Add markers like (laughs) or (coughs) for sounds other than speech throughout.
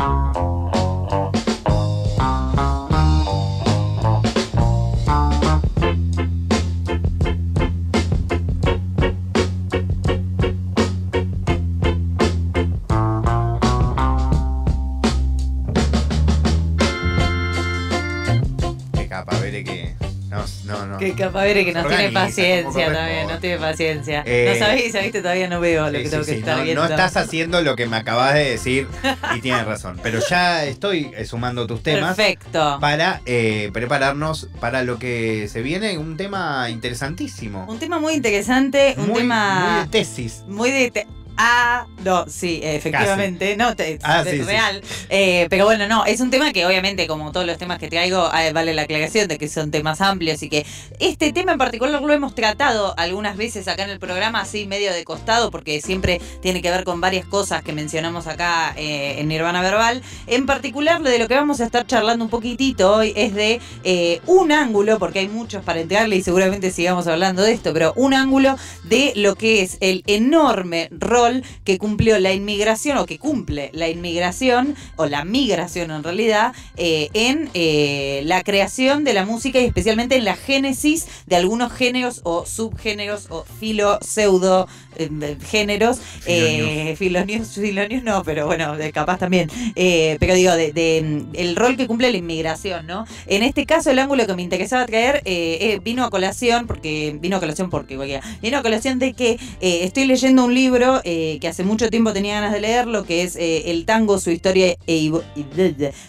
Qué no, no. Que capaz ver que no tiene paciencia también, no tiene paciencia. Eh, no sabés, que todavía no veo lo Sí, que sí, tengo que sí, estar no, viendo. no estás haciendo lo que me acabas de decir y tienes razón. Pero ya estoy eh, sumando tus temas Perfecto. para eh, prepararnos para lo que se viene, un tema interesantísimo. Un tema muy interesante, un muy, tema muy de tesis. muy de... te- Ah, no, sí, efectivamente, no, te- Ah, sí, sí. real. Eh, pero bueno, no, es un tema que obviamente, como todos los temas que traigo, vale la aclaración de que son temas amplios y que este tema en particular lo hemos tratado algunas veces acá en el programa, así medio de costado, porque siempre tiene que ver con varias cosas que mencionamos acá eh, en Nirvana Verbal. En particular, lo de lo que vamos a estar charlando un poquitito hoy es de eh, un ángulo, porque hay muchos para entrarle y seguramente sigamos hablando de esto, pero un ángulo de lo que es el enorme rol que cumplió la inmigración o que cumple la inmigración o la migración en realidad eh, en eh, la creación de la música y especialmente en la génesis de algunos géneros o subgéneros o filo pseudo eh, géneros. Eh, filonios filonios no pero bueno capaz también. Eh, pero digo de, de, mm, el rol que cumple la inmigración no en este caso el ángulo que me interesaba traer eh, eh, vino a colación porque vino a colación porque vino a colación de que eh, estoy leyendo un libro eh, que hace mucho tiempo tenía ganas de leerlo que es eh, el tango su historia e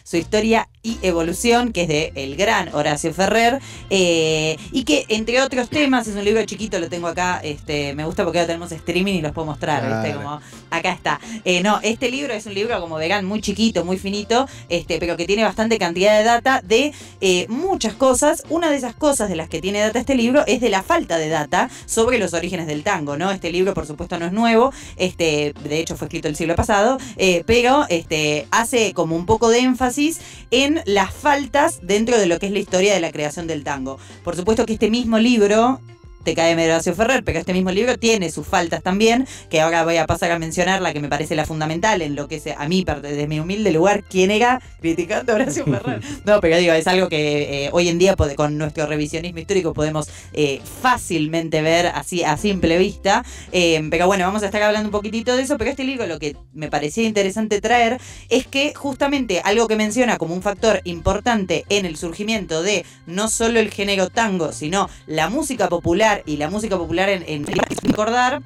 su historia y evolución que es de el gran Horacio Ferrer eh, y que entre otros temas es un libro chiquito lo tengo acá este me gusta porque ahora tenemos streaming y los puedo mostrar ¿viste? Claro. como acá está Eh, no este libro es un libro como vegan muy chiquito muy finito este pero que tiene bastante cantidad de data de eh, muchas cosas una de esas cosas de las que tiene data este libro es de la falta de data sobre los orígenes del tango no este libro por supuesto no es nuevo este de hecho fue escrito el siglo pasado pero este hace como un poco de énfasis en las faltas dentro de lo que es la historia de la creación del tango. Por supuesto que este mismo libro te cae de Horacio Ferrer, pero este mismo libro tiene sus faltas también, que ahora voy a pasar a mencionar la que me parece la fundamental en lo que es a mí, desde mi humilde lugar, quién era criticando a Horacio (laughs) Ferrer. No, pero digo, es algo que eh, hoy en día con nuestro revisionismo histórico podemos eh, fácilmente ver así a simple vista. Eh, pero bueno, vamos a estar hablando un poquitito de eso, pero este libro lo que me parecía interesante traer es que justamente algo que menciona como un factor importante en el surgimiento de no solo el género tango, sino la música popular y la música popular en, en recordar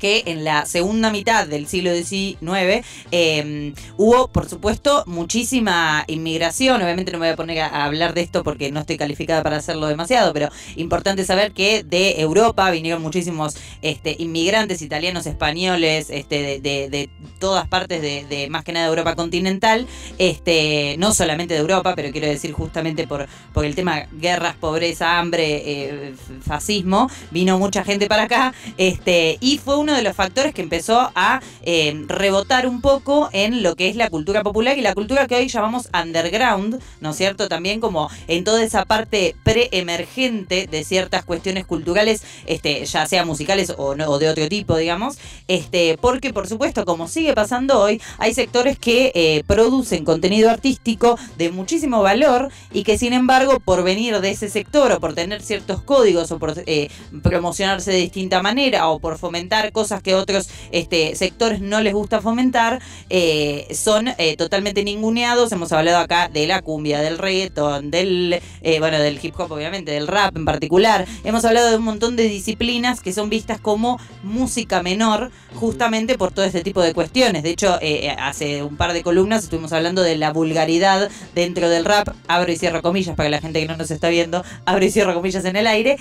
que en la segunda mitad del siglo XIX eh, hubo, por supuesto, muchísima inmigración. Obviamente no me voy a poner a, hablar de esto porque no estoy calificada para hacerlo demasiado, pero importante saber que de Europa vinieron muchísimos este, inmigrantes italianos, españoles, este, de, todas partes de, más que nada de Europa continental, este, no solamente de Europa, pero quiero decir justamente por, el tema guerras, pobreza, hambre, eh, fascismo, vino mucha gente para acá, y fue uno de los factores que empezó a eh, rebotar un poco en lo que es la cultura popular y la cultura que hoy llamamos underground, ¿no es cierto? También como en toda esa parte preemergente de ciertas cuestiones culturales, este, ya sea musicales o, no- o de otro tipo, digamos, este, porque por supuesto, como sigue pasando hoy, hay sectores que eh, producen contenido artístico de muchísimo valor y que sin embargo, por venir de ese sector o por tener ciertos códigos o por eh, promocionarse de distinta manera o por fomentar cosas que otros este, sectores no les gusta fomentar, eh, son eh, totalmente ninguneados. Hemos hablado acá de la cumbia, del reggaeton, del, eh, bueno, del hip hop obviamente, del rap en particular. Hemos hablado de un montón de disciplinas que son vistas como música menor justamente por todo este tipo de cuestiones. De hecho, hace un par de columnas estuvimos hablando de la vulgaridad dentro del rap. Abro y cierro comillas para la gente que no nos está viendo. Abro y cierro comillas en el aire.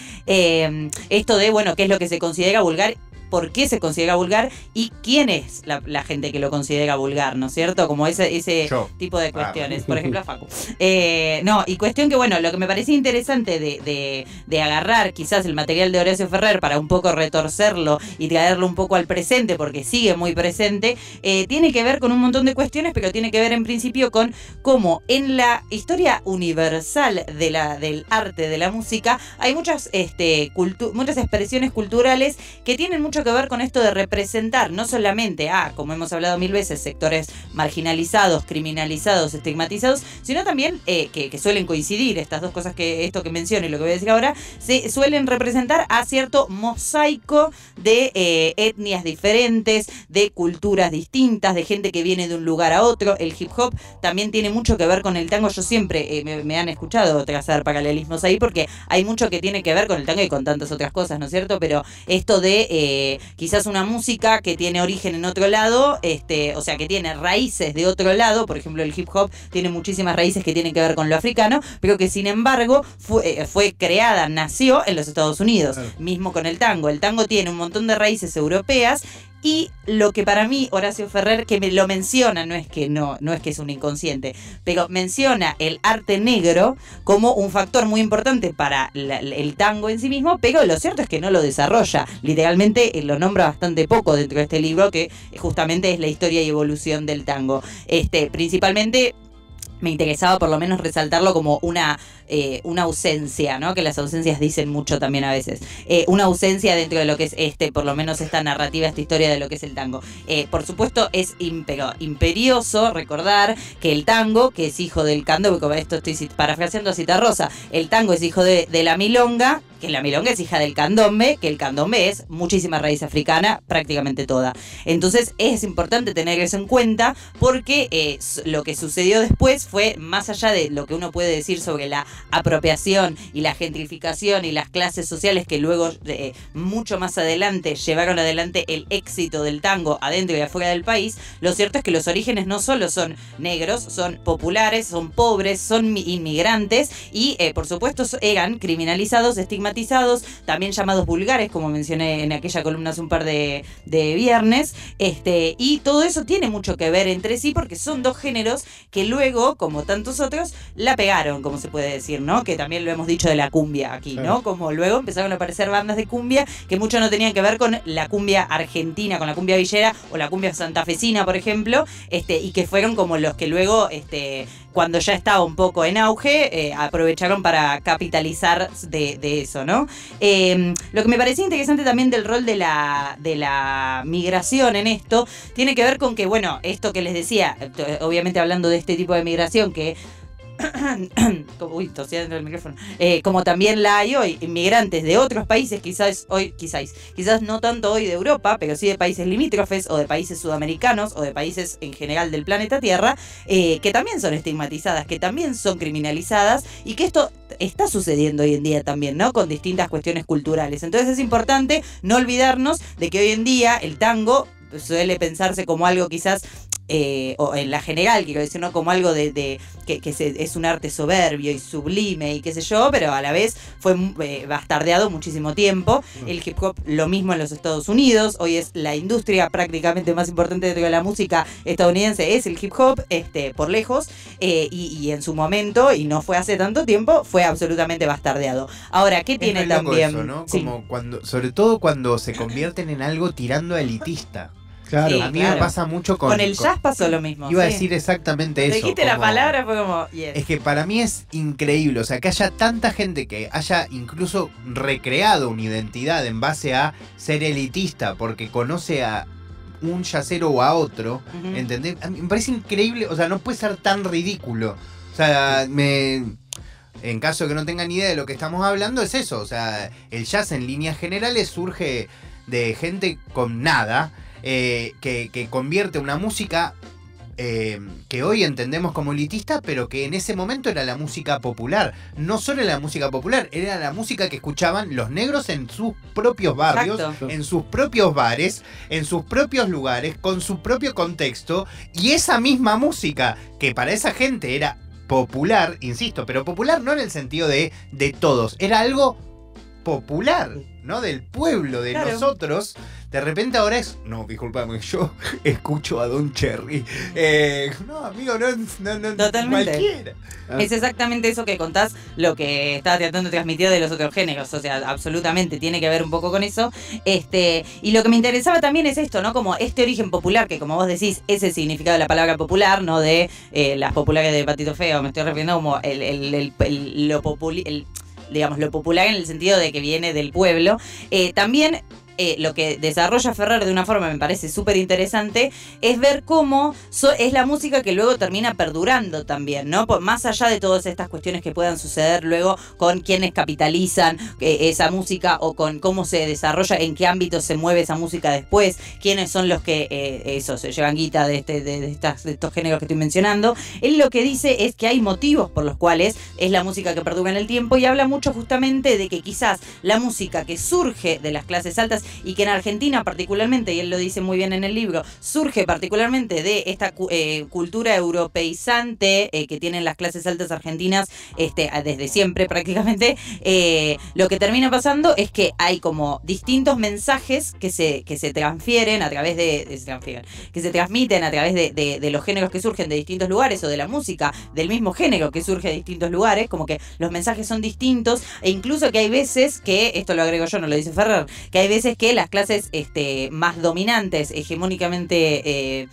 Esto de, bueno, qué es lo que se considera vulgar por qué se considera vulgar y quién es la, la gente que lo considera vulgar, ¿no es cierto? Como ese, ese Yo. tipo de Ah. cuestiones. Por ejemplo, a Facu. Eh, no, y cuestión que, bueno, lo que me parecía interesante de, de- de agarrar quizás el material de Horacio Ferrer para un poco retorcerlo y traerlo un poco al presente, porque sigue muy presente, eh, tiene que ver con un montón de cuestiones, pero tiene que ver en principio con cómo en la historia universal de la, del arte, de la música, hay muchas, este, muchas expresiones culturales que tienen mucho que ver con esto de representar no solamente a, como hemos hablado mil veces, sectores marginalizados, criminalizados, estigmatizados, sino también eh, que, suelen coincidir estas dos cosas que esto que menciono y lo que voy a decir ahora, se suelen representar a cierto mosaico de eh, etnias diferentes, de culturas distintas, de gente que viene de un lugar a otro. El hip hop también tiene mucho que ver con el tango. Yo siempre eh, me, han escuchado trazar paralelismos ahí porque hay mucho que tiene que ver con el tango y con tantas otras cosas, ¿no es cierto? Pero esto de eh, quizás una música que tiene origen en otro lado, este, o sea, que tiene raíces de otro lado, por ejemplo, el hip hop tiene muchísimas raíces que tienen que ver con lo africano, pero que sin embargo fue, fue creada, nació en los Estados Unidos, mismo con el tango. El tango tiene un montón de raíces europeas y lo que para mí Horacio Ferrer que me lo menciona no es que no no es que es un inconsciente pero menciona el arte negro como un factor muy importante para el tango en sí mismo pero lo cierto es que no lo desarrolla. Literalmente eh, lo nombra bastante poco dentro de este libro que justamente es la historia y evolución del tango. Este principalmente me interesaba por lo menos resaltarlo como una, eh, una ausencia, ¿no? Que las ausencias dicen mucho también a veces. Eh, una ausencia dentro de lo que es este, por lo menos esta narrativa, esta historia de lo que es el tango. Eh, por supuesto, es imperioso recordar que el tango, que es hijo del candombe, esto estoy parafraseando a Cita Rosa, el tango es hijo de la milonga, que la milonga es hija del candombe, que el candombe es muchísima raíz africana, prácticamente toda. Entonces es importante tener eso en cuenta porque eh, lo que sucedió después fue más allá de lo que uno puede decir sobre la apropiación y la gentrificación y las clases sociales que luego eh, mucho más adelante llevaron adelante el éxito del tango adentro y afuera del país, lo cierto es que los orígenes no solo son negros, son populares, son pobres, son inmigrantes y eh, por supuesto eran criminalizados, estigmatizados también llamados vulgares, como mencioné en aquella columna hace un par de, viernes. Este, y todo eso tiene mucho que ver entre sí porque son dos géneros que luego, como tantos otros, la pegaron, como se puede decir, ¿no? Que también lo hemos dicho de la cumbia aquí, ¿no? Como luego empezaron a aparecer bandas de cumbia que mucho no tenían que ver con la cumbia argentina, con la cumbia villera o la cumbia santafesina, por ejemplo, este, y que fueron como los que luego este, cuando ya estaba un poco en auge, eh, aprovecharon para capitalizar de, eso, ¿no? Em, lo que me parecía interesante también del rol de la, de la migración en esto, tiene que ver con que, bueno, esto que les decía, obviamente hablando de este tipo de migración que (coughs) uy, el micrófono, eh, como también la hay hoy, inmigrantes de otros países, quizás hoy, quizás, quizás no tanto hoy de Europa, pero sí de países limítrofes o de países sudamericanos o de países en general del planeta Tierra, eh, que también son estigmatizadas, que también son criminalizadas y que esto está sucediendo hoy en día también, ¿no? Con distintas cuestiones culturales. Entonces es importante no olvidarnos de que hoy en día el tango suele pensarse como algo quizás eh, o en la general, quiero decir, ¿no? Como algo de, que, es un arte soberbio y sublime y qué sé yo, pero a la vez fue eh, bastardeado muchísimo tiempo. El hip hop lo mismo en los Estados Unidos, hoy es la industria prácticamente más importante de la música estadounidense, es el hip hop, este, por lejos, eh, y, en su momento, y no fue hace tanto tiempo, fue absolutamente bastardeado. Ahora, ¿qué tiene también? Como cuando, sobre todo cuando se convierten en algo tirando elitista. Claro, a mí me pasa mucho con. Con el jazz pasó lo mismo. Iba a decir exactamente eso. Dijiste la palabra, fue como. Es que para mí es increíble. O sea, que haya tanta gente que haya incluso recreado una identidad en base a ser elitista porque conoce a un yacero o a otro. ¿Entendés? me parece increíble. O sea, no puede ser tan ridículo. O sea, me. En caso de que no tengan idea de lo que estamos hablando, es eso. O sea, el jazz en líneas generales surge de gente con nada eh, que, convierte una música eh, que hoy entendemos como elitista, pero que en ese momento era la música popular. No solo era la música popular, era la música que escuchaban los negros en sus propios barrios, en sus propios bares, en sus propios lugares, con su propio contexto. Y esa misma música, que para esa gente era popular, insisto, pero popular no en el sentido de, de todos, era algo popular, ¿no? Del pueblo, de nosotros. De repente ahora es. No, disculpame, (laughs) yo escucho a Don Cherry. Eh, no, amigo, no, no, no Totalmente. Cualquiera. Es exactamente eso que contás, lo que estaba tratando de transmitir de los otros géneros. O sea, absolutamente tiene que ver un poco con eso. Este, y lo que me interesaba también es esto, ¿no? Como este origen popular, que como vos decís, ese el significado de la palabra popular, ¿no? De eh, las populares de Patito Feo. Me estoy refiriendo como el, el, el, lo popular digamos, lo popular en el sentido de que viene del pueblo, eh, también eh, lo que desarrolla Ferrer de una forma me parece súper interesante es ver cómo es la música que luego termina perdurando también, ¿no? más allá de todas estas cuestiones que puedan suceder luego con quienes capitalizan eh, esa música o con cómo se desarrolla, en qué ámbito se mueve esa música después, quiénes son los que eh, eso se llevan guita de, este, de, estas, de estos géneros que estoy mencionando. Él lo que dice es que hay motivos por los cuales es la música que perdura en el tiempo y habla mucho justamente de que quizás la música que surge de las clases altas y que en Argentina particularmente, y él lo dice muy bien en el libro, surge particularmente de esta eh, cultura europeizante eh, que tienen las clases altas argentinas este, desde siempre prácticamente, eh, lo que termina pasando es que hay como distintos mensajes que se, que se transfieren a través de, que se transmiten a través de, de los géneros que surgen de distintos lugares o de la música del mismo género que surge de distintos lugares, como que los mensajes son distintos e incluso que hay veces que, esto lo agrego yo, no lo dice Ferrer, que hay veces que las clases este, más dominantes, hegemónicamente eh,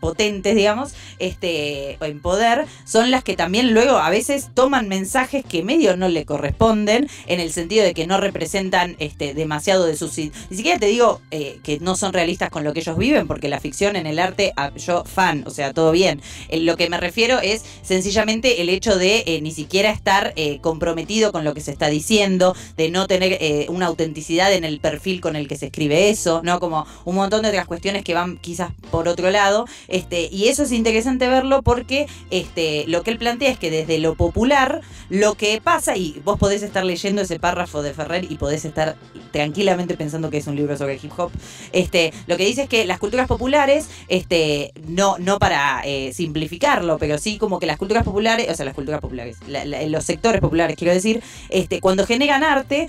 potentes, digamos, este, en poder, son las que también luego a veces toman mensajes que medio no le corresponden, en el sentido de que no representan este, demasiado de sus... Ni siquiera te digo eh, que no son realistas con lo que ellos viven, porque la ficción en el arte, ah, yo fan, o sea, todo bien. lo que me refiero es sencillamente el hecho de eh, ni siquiera estar eh, comprometido con lo que se está diciendo, de no tener una autenticidad en el perfil con el que se escribe eso, ¿no? Como un montón de otras cuestiones que van quizás por otro lado este, y eso es interesante verlo porque este, lo que él plantea es que desde lo popular, lo que pasa, y vos podés estar leyendo ese párrafo de Ferrer y podés estar tranquilamente pensando que es un libro sobre hip hop, este, lo que dice es que las culturas populares, este, no, para eh, simplificarlo, pero sí como que las culturas populares, o sea, las culturas populares, los sectores populares, quiero decir, cuando generan arte,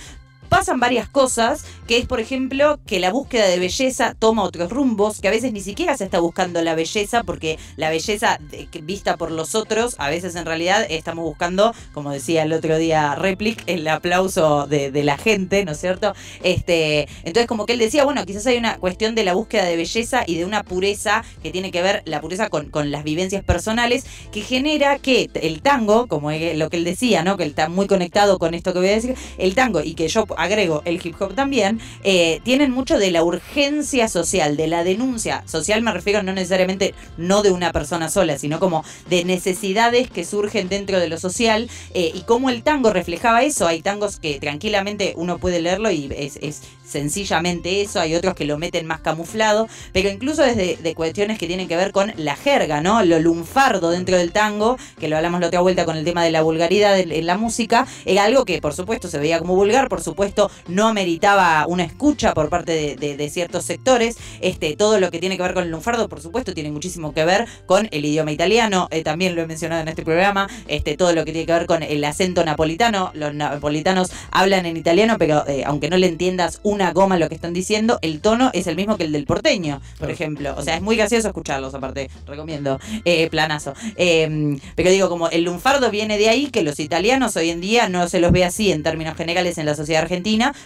pasan varias cosas, que es por ejemplo que la búsqueda de belleza toma otros rumbos, que a veces ni siquiera se está buscando la belleza, porque la belleza vista por los otros, a veces en realidad estamos buscando, como decía el otro día Replic, el aplauso de, la gente, ¿no es cierto? Este, entonces como que él decía, bueno, quizás hay una cuestión de la búsqueda de belleza y de una pureza que tiene que ver, la pureza con, con las vivencias personales, que genera que el tango, como lo que él decía, ¿no? Que él está muy conectado con esto que voy a decir, el tango y que yo agrego el hip hop también, eh, tienen mucho de la urgencia social, de la denuncia social, me refiero no necesariamente no de una persona sola, sino como de necesidades que surgen dentro de lo social eh, y cómo el tango reflejaba eso. Hay tangos que tranquilamente uno puede leerlo y es, sencillamente eso, hay otros que lo meten más camuflado, pero incluso desde de cuestiones que tienen que ver con la jerga, ¿no? Lo lunfardo dentro del tango, que lo hablamos la otra vuelta con el tema de la vulgaridad en la música, era algo que por supuesto se veía como vulgar, por supuesto no ameritaba una escucha por parte de, ciertos sectores, este, todo lo que tiene que ver con el lunfardo, por supuesto, tiene muchísimo que ver con el idioma italiano, eh, también lo he mencionado en este programa, este, todo lo que tiene que ver con el acento napolitano, los napolitanos hablan en italiano, pero eh, aunque no le entiendas una goma lo que están diciendo, el tono es el mismo que el del porteño, por ejemplo. O sea, es muy gracioso escucharlos, aparte, recomiendo, eh, planazo. Em, pero digo, como el lunfardo viene de ahí, que los italianos hoy en día no se los ve así en términos generales en la sociedad argentina,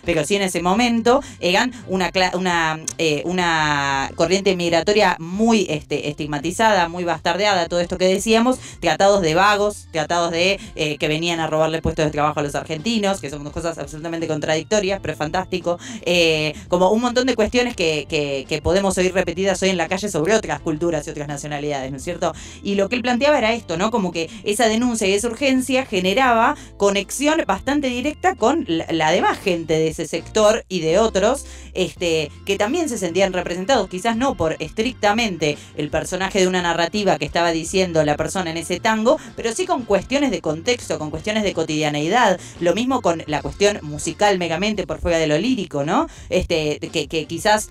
pero sí en ese momento eran una, una, eh, una corriente migratoria muy este, estigmatizada, muy bastardeada, todo esto que decíamos, tratados de vagos, tratados de eh, que venían a robarle puestos de trabajo a los argentinos, que son dos cosas absolutamente contradictorias, pero es fantástico. Eh, como un montón de cuestiones que, que, podemos oír repetidas hoy en la calle sobre otras culturas y otras nacionalidades, ¿no es cierto? Y lo que él planteaba era esto, ¿no? Como que esa denuncia y esa urgencia generaba conexión bastante directa con la, demás gente de ese sector y de otros, este, que también se sentían representados, quizás no por estrictamente el personaje de una narrativa que estaba diciendo la persona en ese tango, pero sí con cuestiones de contexto, con cuestiones de cotidianeidad, lo mismo con la cuestión musical megamente por fuera de lo lírico, ¿no? Este, que, que quizás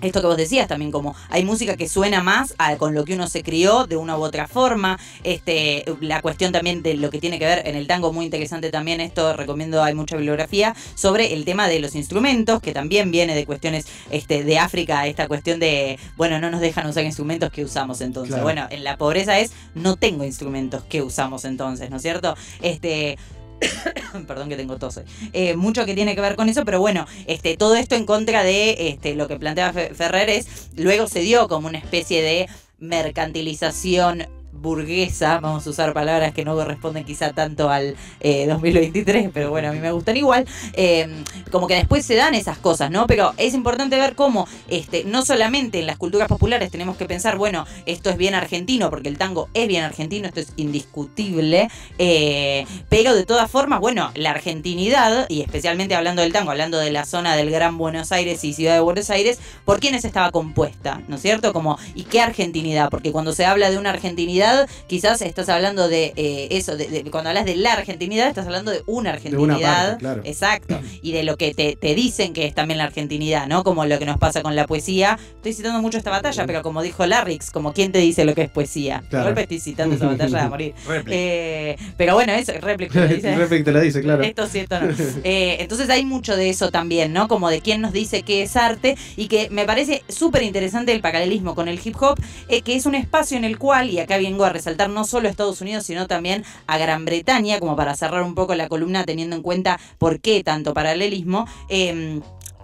esto que vos decías también, como hay música que suena más con lo que uno se crió de una u otra forma. Este, la cuestión también de lo que tiene que ver en el tango, muy interesante también, esto recomiendo, hay mucha bibliografía, sobre el tema de los instrumentos, que también viene de cuestiones este, de África, esta cuestión de, bueno, no nos dejan usar instrumentos que usamos entonces. Bueno, en la pobreza es, no tengo instrumentos que usamos entonces, ¿no es cierto? Este (coughs) perdón que tengo tos, eh, mucho que tiene que ver con eso, pero bueno, este, todo esto en contra de este, lo que planteaba Ferrer es, luego se dio como una especie de mercantilización burguesa, vamos a usar palabras que no corresponden quizá tanto al 2023, eh, pero bueno, a mí me gustan igual, eh, como que después se dan esas cosas, ¿no? Pero es importante ver cómo este, no solamente en las culturas populares tenemos que pensar, bueno, esto es bien argentino, porque el tango es bien argentino, esto es indiscutible, eh, pero de todas formas, bueno, la argentinidad, y especialmente hablando del tango, hablando de la zona del Gran Buenos Aires y Ciudad de Buenos Aires, ¿por quiénes estaba compuesta? ¿No es cierto? Como, ¿y qué argentinidad? Porque cuando se habla de una argentinidad, quizás estás hablando de eh, eso, de, cuando hablas de la argentinidad, estás hablando de una argentinidad. Exacto. (clears throat) Y de lo que te, dicen que es también la argentinidad, ¿no? Como lo que nos pasa con la poesía. Estoy citando mucho esta batalla, pero como dijo Larrix, como quién te dice lo que es poesía. Claro. estoy citando esa batalla de morir. (laughs) eh, pero bueno, eso, (laughs) réplica te lo dice. te lo dice, claro. Esto sí, esto no. (laughs) Eh, entonces hay mucho de eso también, ¿no? Como de quién nos dice qué es arte y que me parece súper interesante el paralelismo con el hip hop, eh, que es un espacio en el cual, y acá a resaltar no solo a Estados Unidos, sino también a Gran Bretaña, como para cerrar un poco la columna teniendo en cuenta por qué tanto paralelismo. Eh,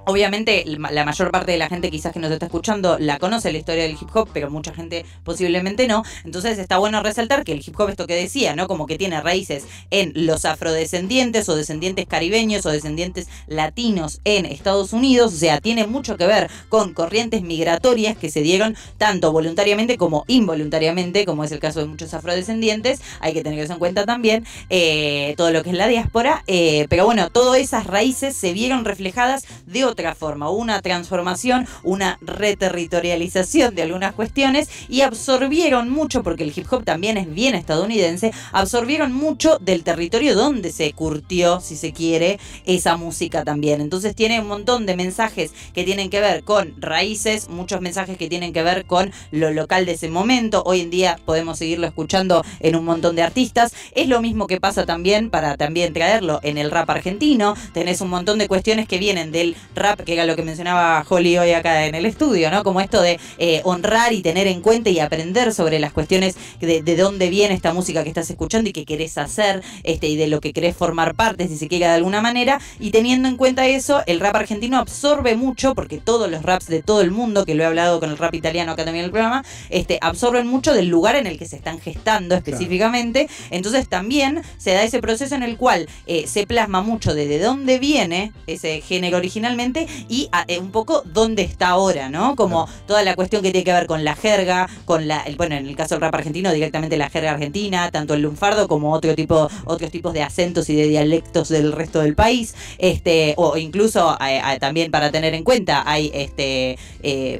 Obviamente la mayor parte de la gente quizás que nos está escuchando la conoce la historia del hip hop, pero mucha gente posiblemente no. Entonces está bueno resaltar que el hip hop, esto que decía, ¿no? Como que tiene raíces en los afrodescendientes o descendientes caribeños o descendientes latinos en Estados Unidos. O sea, tiene mucho que ver con corrientes migratorias que se dieron tanto voluntariamente como involuntariamente, como es el caso de muchos afrodescendientes. Hay que tener eso en cuenta también, eh, todo lo que es la diáspora. Eh, pero bueno, todas esas raíces se vieron reflejadas de otra forma, una transformación, una reterritorialización de algunas cuestiones y absorbieron mucho, porque el hip hop también es bien estadounidense, absorbieron mucho del territorio donde se curtió, si se quiere, esa música también. Entonces tiene un montón de mensajes que tienen que ver con raíces, muchos mensajes que tienen que ver con lo local de ese momento. Hoy en día podemos seguirlo escuchando en un montón de artistas. Es lo mismo que pasa también para también traerlo en el rap argentino. Tenés un montón de cuestiones que vienen del rap que era lo que mencionaba Holly hoy acá en el estudio, ¿no? Como esto de eh, honrar y tener en cuenta y aprender sobre las cuestiones de, de, dónde viene esta música que estás escuchando y que querés hacer, este, y de lo que querés formar parte, si se quiera de alguna manera. Y teniendo en cuenta eso, el rap argentino absorbe mucho, porque todos los raps de todo el mundo, que lo he hablado con el rap italiano acá también en el programa, este, absorben mucho del lugar en el que se están gestando específicamente. Entonces también se da ese proceso en el cual eh, se plasma mucho de, de dónde viene ese género originalmente y ah, eh, un poco dónde está ahora, ¿no? Como toda la cuestión que tiene que ver con la jerga, con la, el, bueno, en el caso del rap argentino, directamente la jerga argentina, tanto el lunfardo como otro tipo, otros tipos de acentos y de dialectos del resto del país, este, o incluso eh, eh, también para tener en cuenta, hay este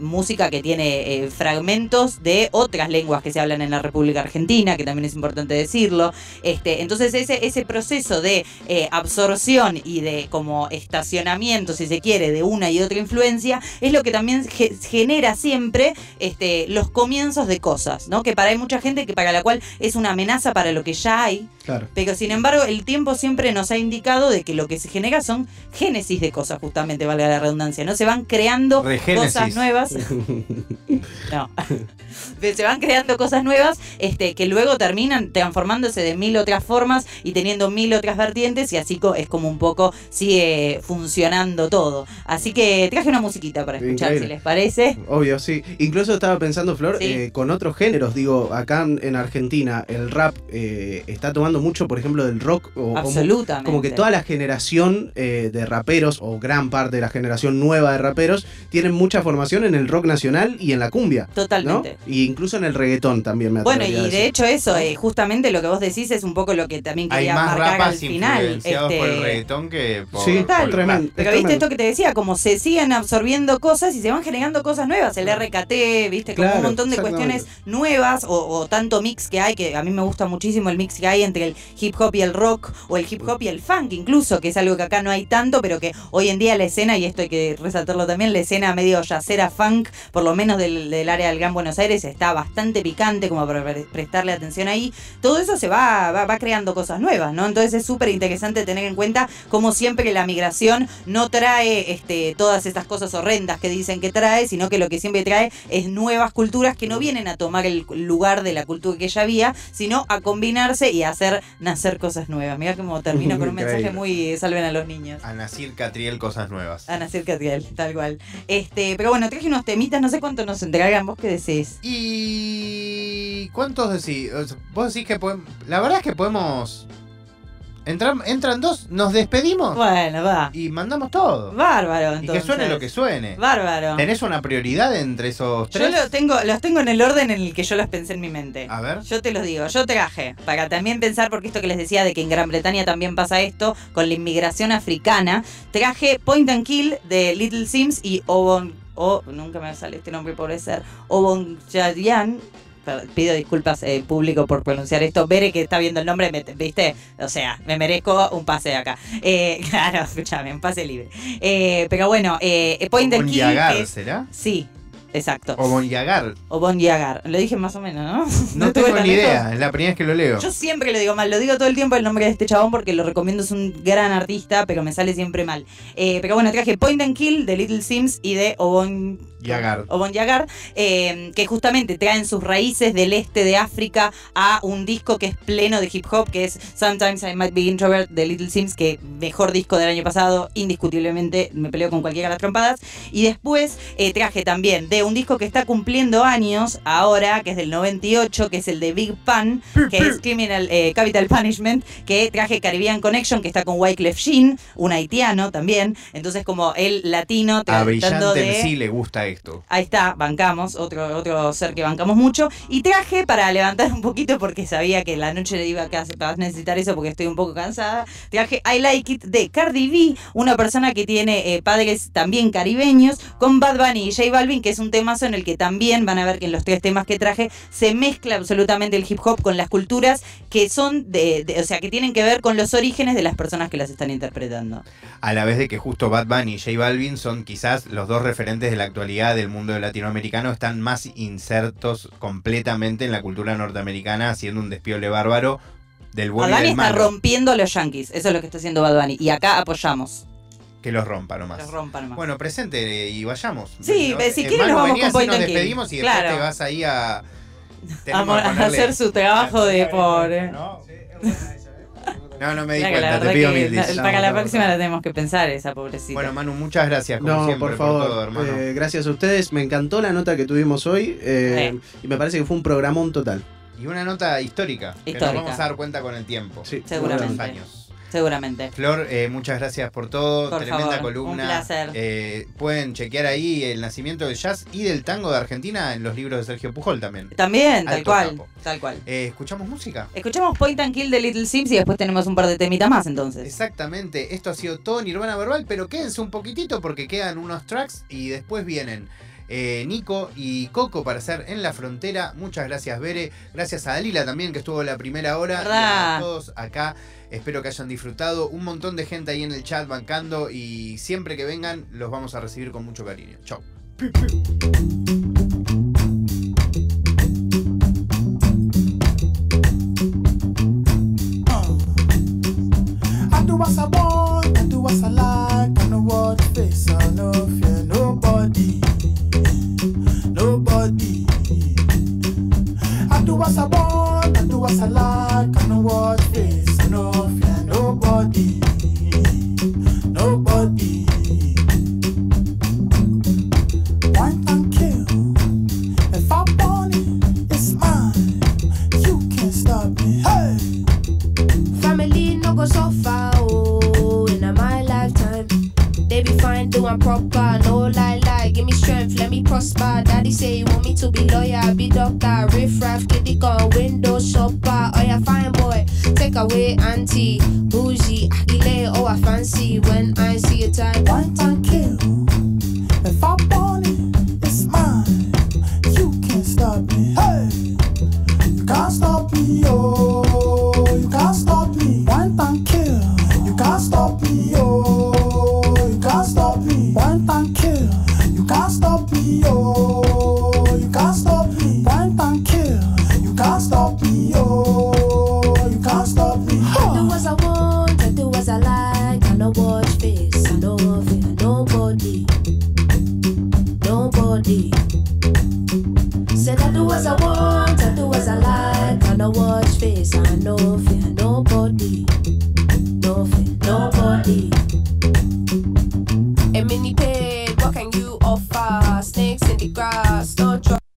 música que tiene fragmentos de otras lenguas que se hablan en la República Argentina, que también es importante decirlo. Este, entonces ese, ese proceso de absorción y de como estacionamiento, si se quiere, de una y otra influencia, es lo que también genera siempre este, los comienzos de cosas, ¿no? Que para hay mucha gente que para la cual es una amenaza para lo que ya hay. Pero sin embargo, el tiempo siempre nos ha indicado de que lo que se genera son génesis de cosas, justamente, valga la redundancia, ¿no? Se van creando cosas nuevas. (laughs) no. (laughs) se van creando cosas nuevas este, que luego terminan transformándose de mil otras formas y teniendo mil otras vertientes y así es como un poco sigue funcionando todo. Así que traje una musiquita para escuchar, si les parece. Obvio, sí. Incluso estaba pensando, Flor, eh, con otros géneros, digo, acá en Argentina el rap eh, está tomando mucho, por ejemplo, del rock. O, Absolutamente. Como, que toda la generación eh, de raperos, o gran parte de la generación nueva de raperos, tienen mucha formación en el rock nacional y en la cumbia. Totalmente. Y incluso en el reggaetón también me Bueno, y de hecho eso, justamente lo que vos decís es un poco lo que también quería marcar al final. Este... por el reggaetón que por, sí, tremendo. Pero viste esto que te decía, como se siguen absorbiendo cosas y se van generando cosas nuevas. El RKT, viste, como un montón de cuestiones nuevas o, tanto mix que hay, que a mí me gusta muchísimo el mix que hay entre el hip hop y el rock o el hip hop y el funk incluso, que es algo que acá no hay tanto, pero que hoy en día la escena, y esto hay que resaltarlo también, la escena medio yacera funk, por lo menos del, área del Gran Buenos Aires, está bastante picante como para prestarle atención ahí. Todo eso se va, va, va creando cosas nuevas, ¿no? Entonces es súper interesante tener en cuenta como siempre la migración no trae trae este, todas estas cosas horrendas que dicen que trae, sino que lo que siempre trae es nuevas culturas que no vienen a tomar el lugar de la cultura que ya había, sino a combinarse y a hacer nacer cosas nuevas. Mira cómo termino con un mensaje muy salven a los niños. A Nacir Catriel cosas nuevas. A Nacir Catriel, tal cual. Este, pero bueno, traje unos temitas, no sé cuánto nos entregan, vos qué decís. Y ¿cuántos decís? Vos decís que podemos. La verdad es que podemos Entran, entran dos, nos despedimos. Bueno, va. Y mandamos todo. Bárbaro, entonces. Y que suene lo que suene. Bárbaro. ¿Tenés una prioridad entre esos tres? Yo tengo, los tengo en el orden en el que yo los pensé en mi mente. A ver. Yo te los digo. Yo traje, para también pensar, porque esto que les decía de que en Gran Bretaña también pasa esto, con la inmigración africana, traje Point and Kill de Little Sims y Obon... O, nunca me sale este nombre por ser. Obon Jadian pido disculpas eh, público por pronunciar esto. Bere, que está viendo el nombre, ¿viste? O sea, me merezco un pase acá. Eh, (laughs) claro, escúchame, un pase libre. Eh, pero bueno, eh, Point and Kill. ¿será? Sí, Exacto. O Bonyagar. O Bonyagar. Lo dije más o menos, ¿no? (laughs) No, tengo ni idea, es la primera vez que lo leo. Yo siempre lo digo mal, lo digo todo el tiempo el nombre de este chabón porque lo recomiendo, es un gran artista, pero me sale siempre mal. Eh, pero bueno, traje Point and Kill de Little Sims y de Obon Yagar, eh, que justamente traen sus raíces del este de África a un disco que es pleno de hip hop, que es Sometimes I Might Be Introvert de Little Sims, que mejor disco del año pasado, indiscutiblemente me peleo con cualquiera de las trompadas. Y después eh, traje también de un disco que está cumpliendo años ahora, que es del 98, que es el de Big Pan, que es Criminal eh, Capital Punishment, que traje Caribbean Connection, que está con Wyclef Jean, un haitiano también. Entonces, como el latino tratando de. sí le gusta esto. Ahí está, bancamos, otro, otro ser que bancamos mucho. Y traje para levantar un poquito, porque sabía que la noche le iba a necesitar eso porque estoy un poco cansada. Traje I Like It de Cardi B, una persona que tiene eh, padres también caribeños, con Bad Bunny y J Balvin, que es un tema en el que también van a ver que en los tres temas que traje se mezcla absolutamente el hip hop con las culturas que son de, o sea, que tienen que ver con los orígenes de las personas que las están interpretando. A la vez de que justo Bad Bunny y J Balvin son quizás los dos referentes de la actualidad del mundo latinoamericano, están más insertos completamente en la cultura norteamericana, haciendo un despiole bárbaro del bueno Bad Bunny está rompiendo a los yankees, eso es lo que está haciendo Bad Bunny, y acá apoyamos. Que los rompa nomás. Los rompa nomás. Bueno, presente y vayamos. Sí, si quieres nos vamos con Point Nos despedimos y después te vas ahí a... A, hacer su trabajo de pobre. No, no me di cuenta, te pido mil disculpas. Para la próxima la tenemos que pensar, esa pobrecita. Bueno, Manu, muchas gracias, como no, siempre, por favor. todo, hermano. Eh, gracias a ustedes, me encantó la nota que tuvimos hoy eh, y me parece que fue un programón total. Y una nota histórica, histórica. que nos vamos a dar cuenta con el tiempo. Sí, seguramente. años. Seguramente. Flor, eh, muchas gracias por todo. Por Tremenda favor, columna. Un placer. Eh, pueden chequear ahí el nacimiento del jazz y del tango de Argentina en los libros de Sergio Pujol también. También, tal cual. Tal cual. Eh, ¿Escuchamos música? Escuchamos Point and Kill de Little Sims y después tenemos un par de temitas más entonces. Exactamente. Esto ha sido todo Nirvana Verbal, pero quédense un poquitito porque quedan unos tracks y después vienen. Nico y Coco para hacer En la Frontera. Muchas gracias, Bere. Gracias a Dalila también, que estuvo la primera hora. Y a todos acá Espero que hayan disfrutado. Un montón de gente ahí en el chat bancando y siempre que vengan los vamos a recibir con mucho cariño. I do I I I know alive.